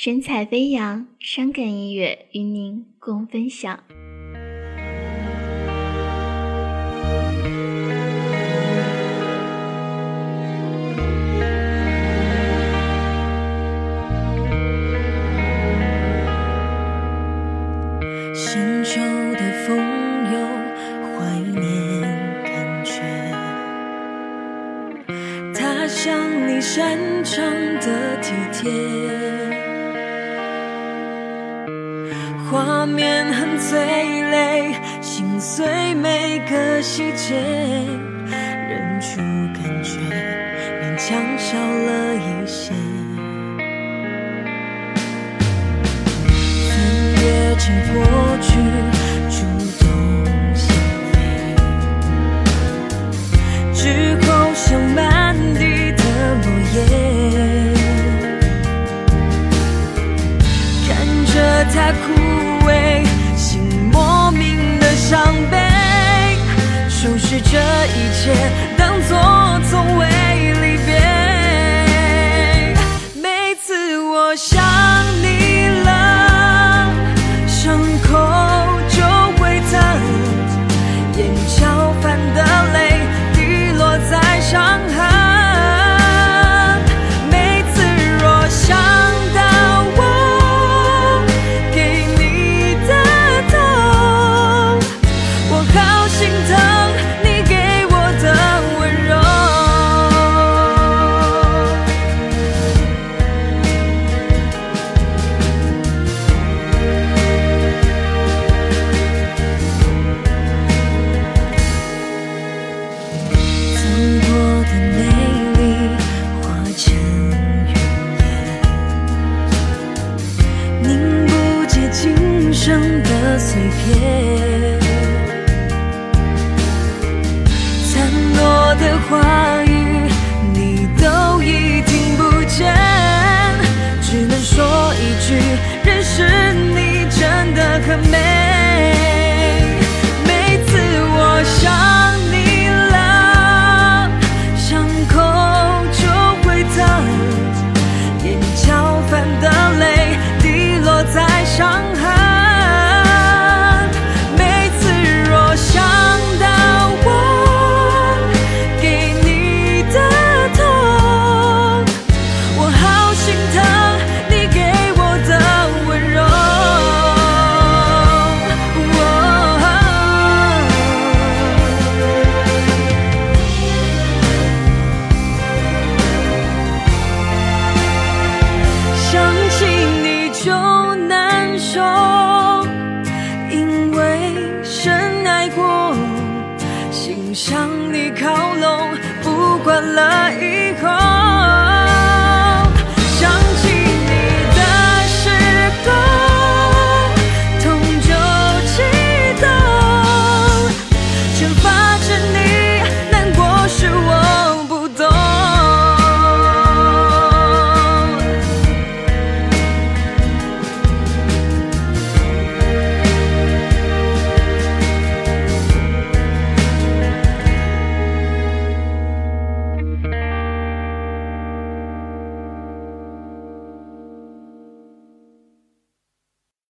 神采飞扬，伤感音乐与您共分享。新旧的风有怀念感觉，他像你擅长的体贴，画面很催泪，心碎每个细节，忍住感觉，勉强少了一些。翻阅着过去，触动心扉，之后像满地的落叶，看着他哭这一切，生的碎片。散落的花向你靠拢不管了以后。